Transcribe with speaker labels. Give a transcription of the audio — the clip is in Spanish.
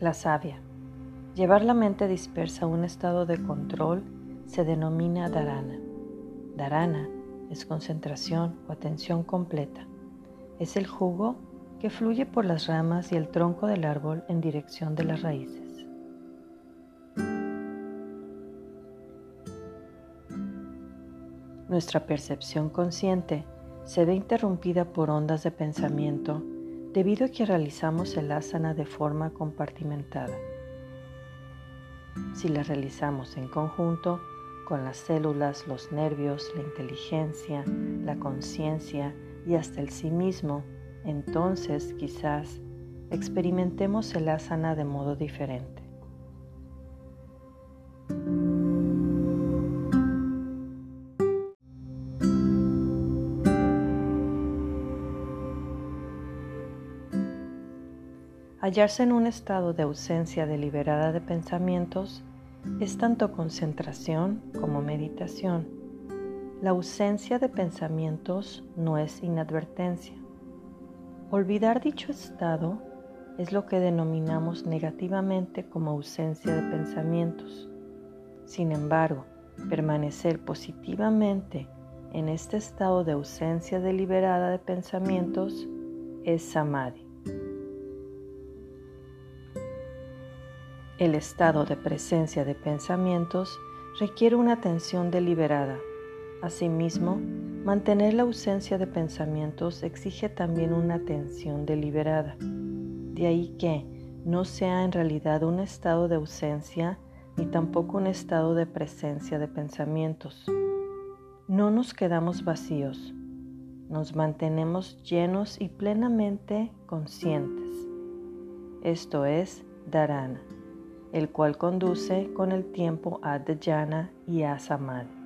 Speaker 1: La savia. Llevar la mente dispersa a un estado de control se denomina dharana. Dharana es concentración o atención completa. Es el jugo que fluye por las ramas y el tronco del árbol en dirección de las raíces. Nuestra percepción consciente se ve interrumpida por ondas de pensamiento debido a que realizamos el asana de forma compartimentada. Si la realizamos en conjunto con las células, los nervios, la inteligencia, la conciencia y hasta el sí mismo, entonces quizás experimentemos el asana de modo diferente. Hallarse en un estado de ausencia deliberada de pensamientos es tanto concentración como meditación. La ausencia de pensamientos no es inadvertencia. Olvidar dicho estado es lo que denominamos negativamente como ausencia de pensamientos. Sin embargo, permanecer positivamente en este estado de ausencia deliberada de pensamientos es samadhi. El estado de presencia de pensamientos requiere una atención deliberada. Asimismo, mantener la ausencia de pensamientos exige también una atención deliberada. De ahí que no sea en realidad un estado de ausencia ni tampoco un estado de presencia de pensamientos. No nos quedamos vacíos, nos mantenemos llenos y plenamente conscientes. Esto es dharana el cual conduce con el tiempo a Dhyana y a Samadhi.